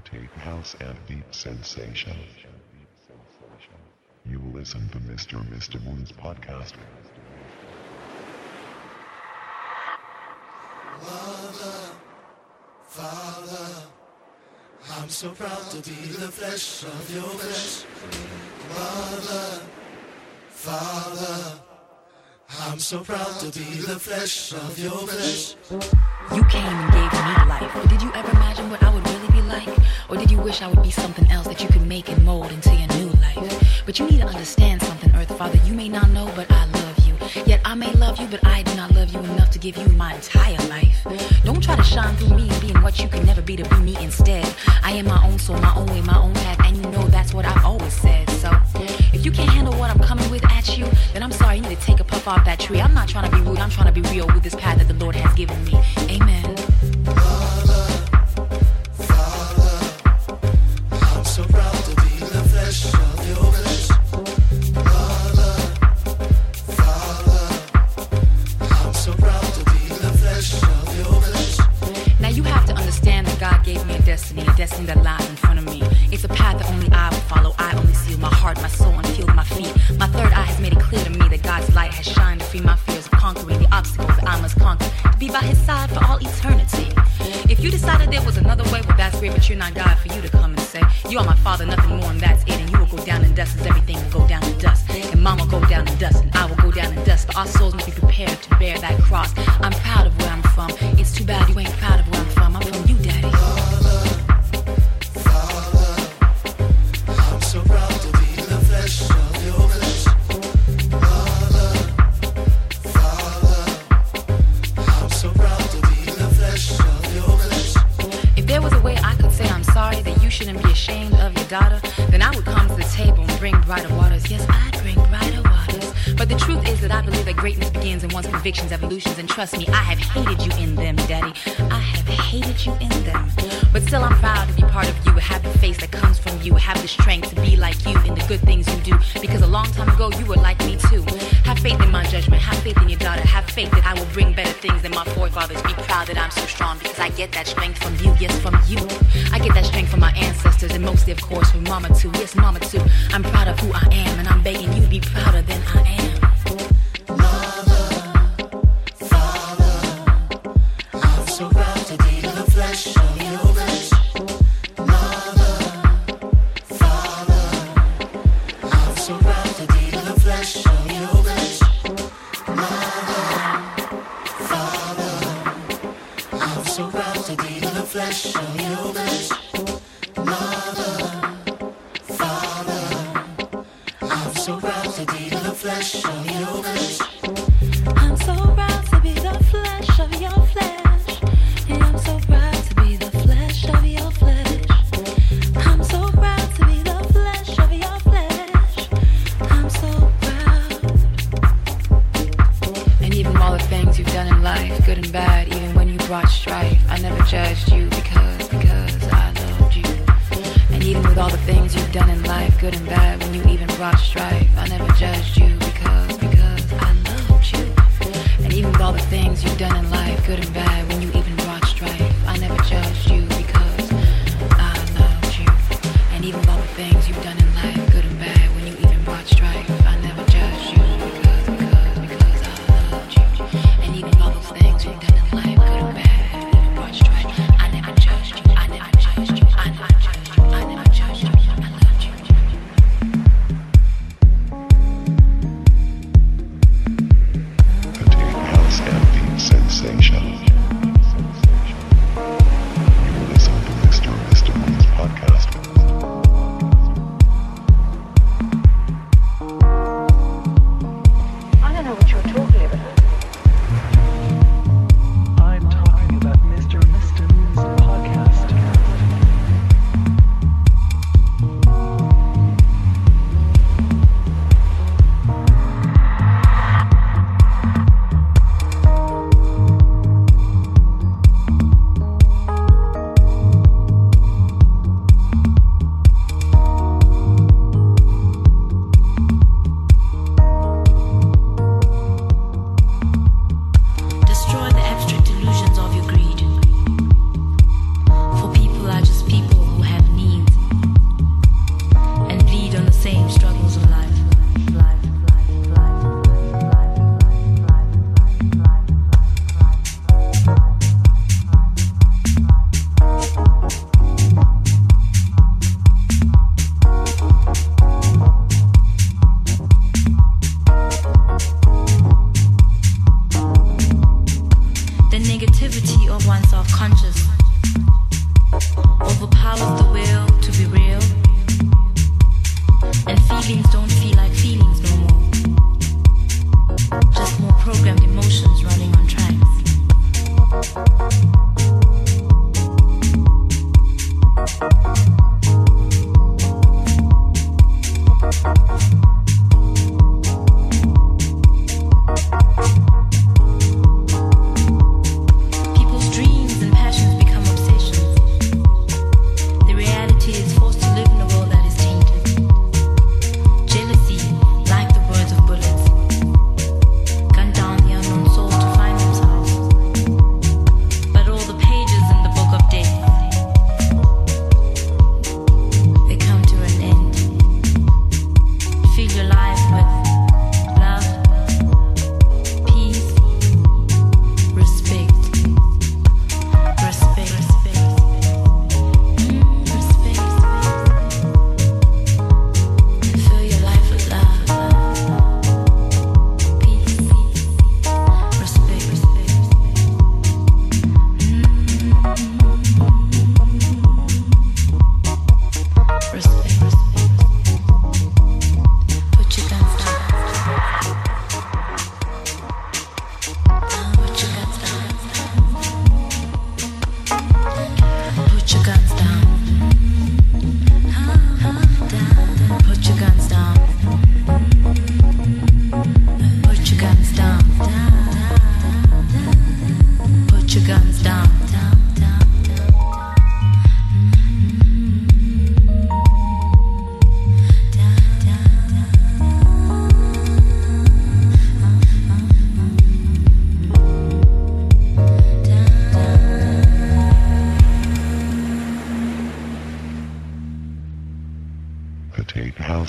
meditate house and deep sensation. You listen to Mr. Mr. Moon's podcast. Mother, Father, I'm so proud to be the flesh of your flesh. Mother, Father, I'm so proud to be the flesh of your flesh. You came and gave me life. But did you ever imagine what I would really be like? Or did you wish I would be something else that you could make and mold into your new life? But you need to understand something, Earth Father. You may not know, but I love Yet I may love you, but I do not love you enough to give you my entire life. Don't try to shine through me being what you can never be to be me instead. I am my own soul, my own way, my own path, and you know that's what I've always said. So if you can't handle what I'm coming with at you, then I'm sorry, you need to take a puff off that tree. I'm not trying to be rude, I'm trying to be real with this path that the Lord has given me. Amen. Too bad you ain't proud of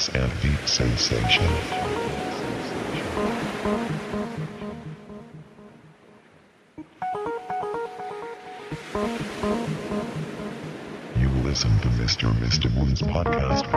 and deep sensation. You listen to Mr. Mr. Moon's podcast.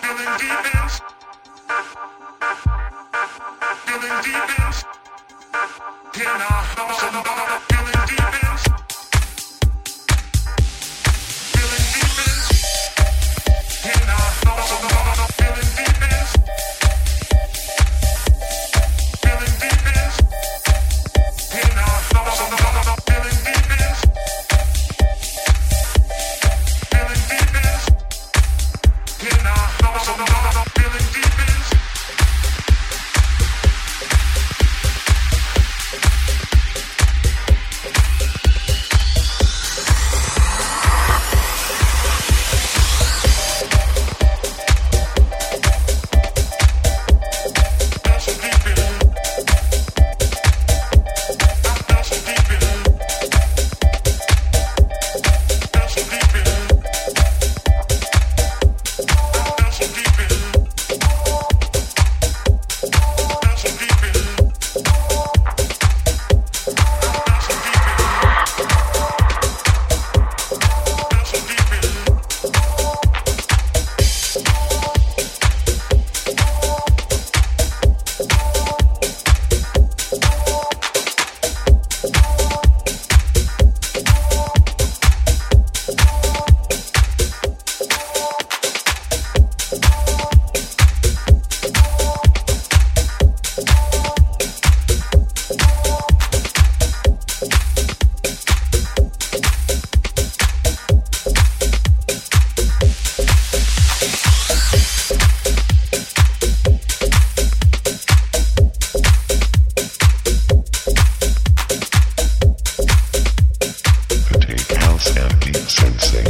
Feeling deep in? Feeling deep in? Have somebody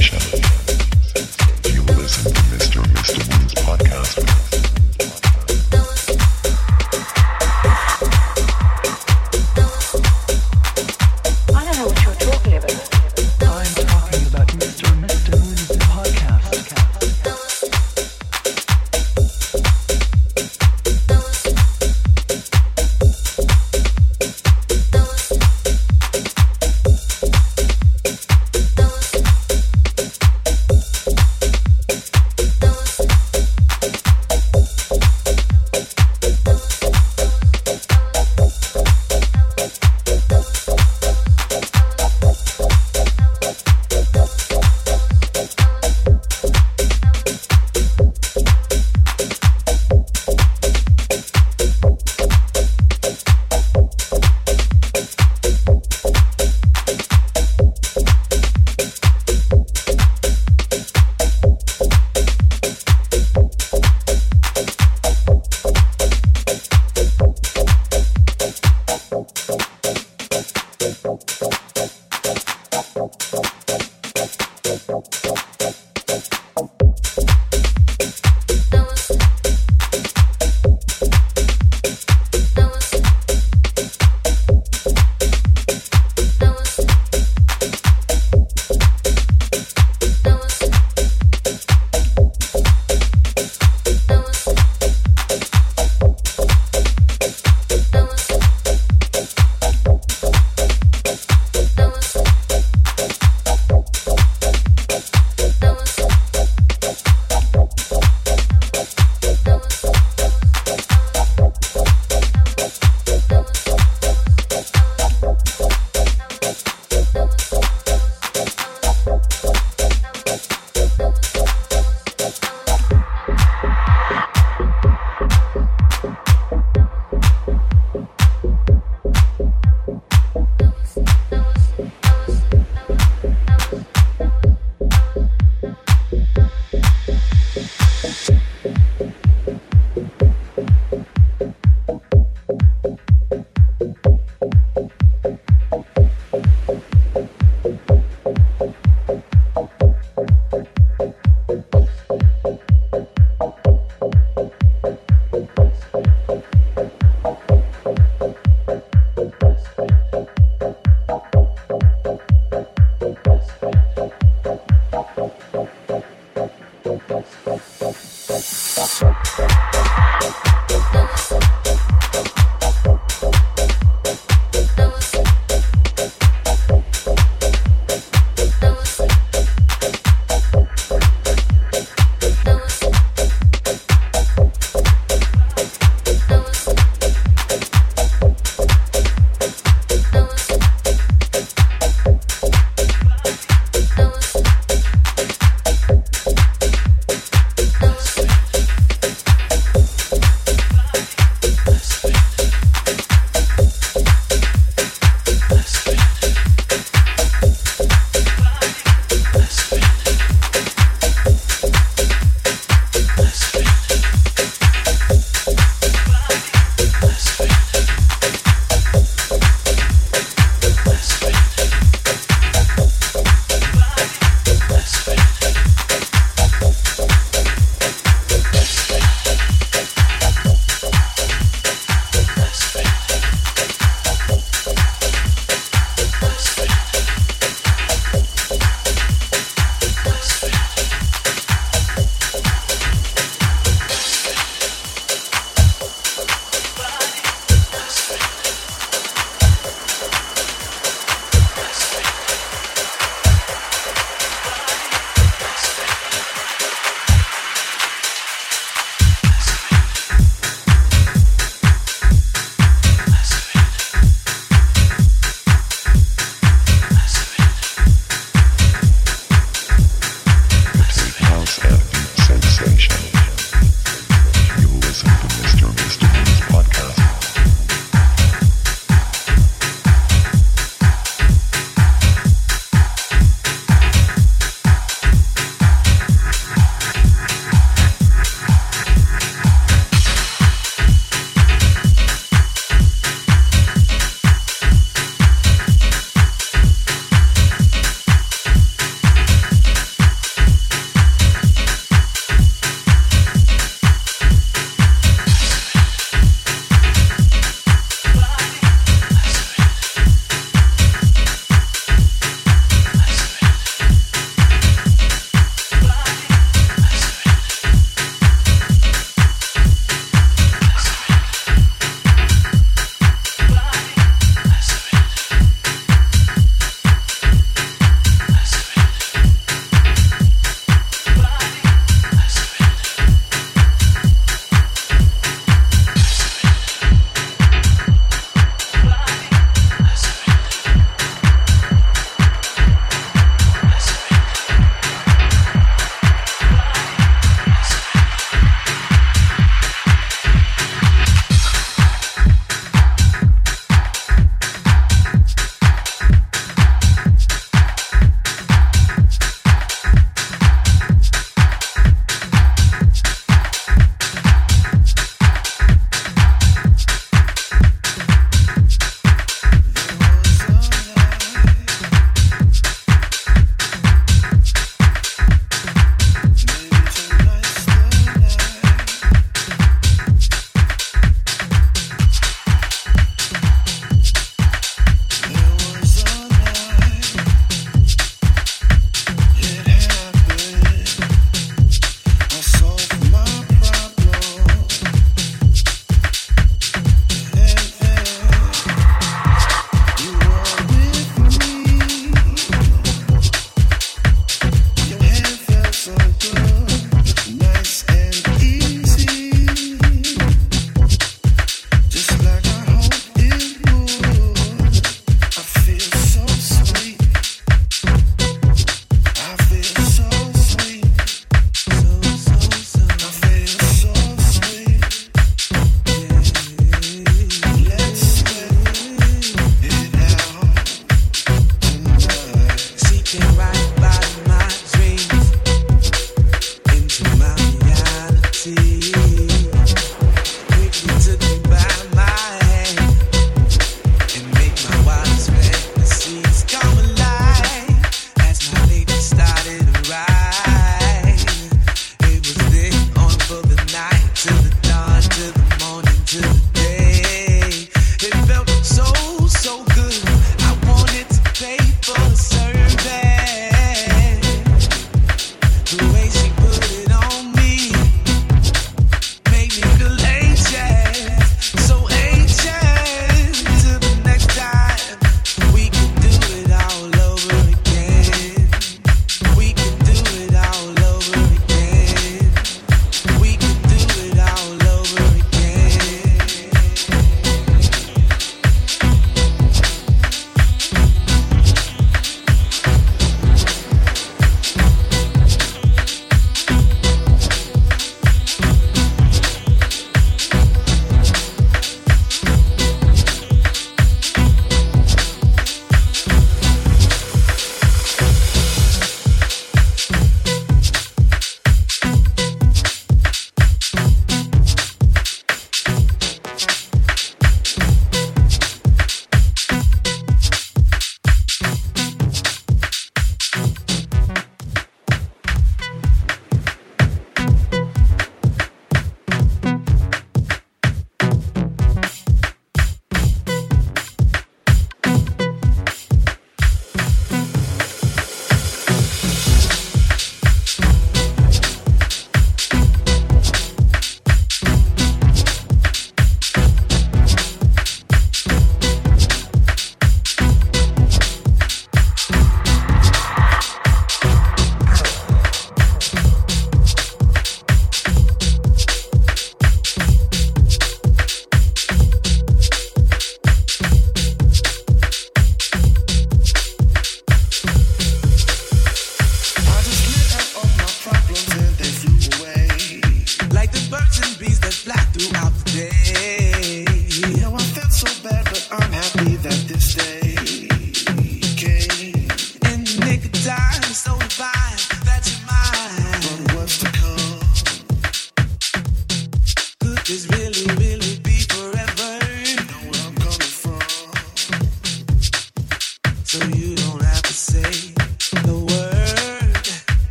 Show.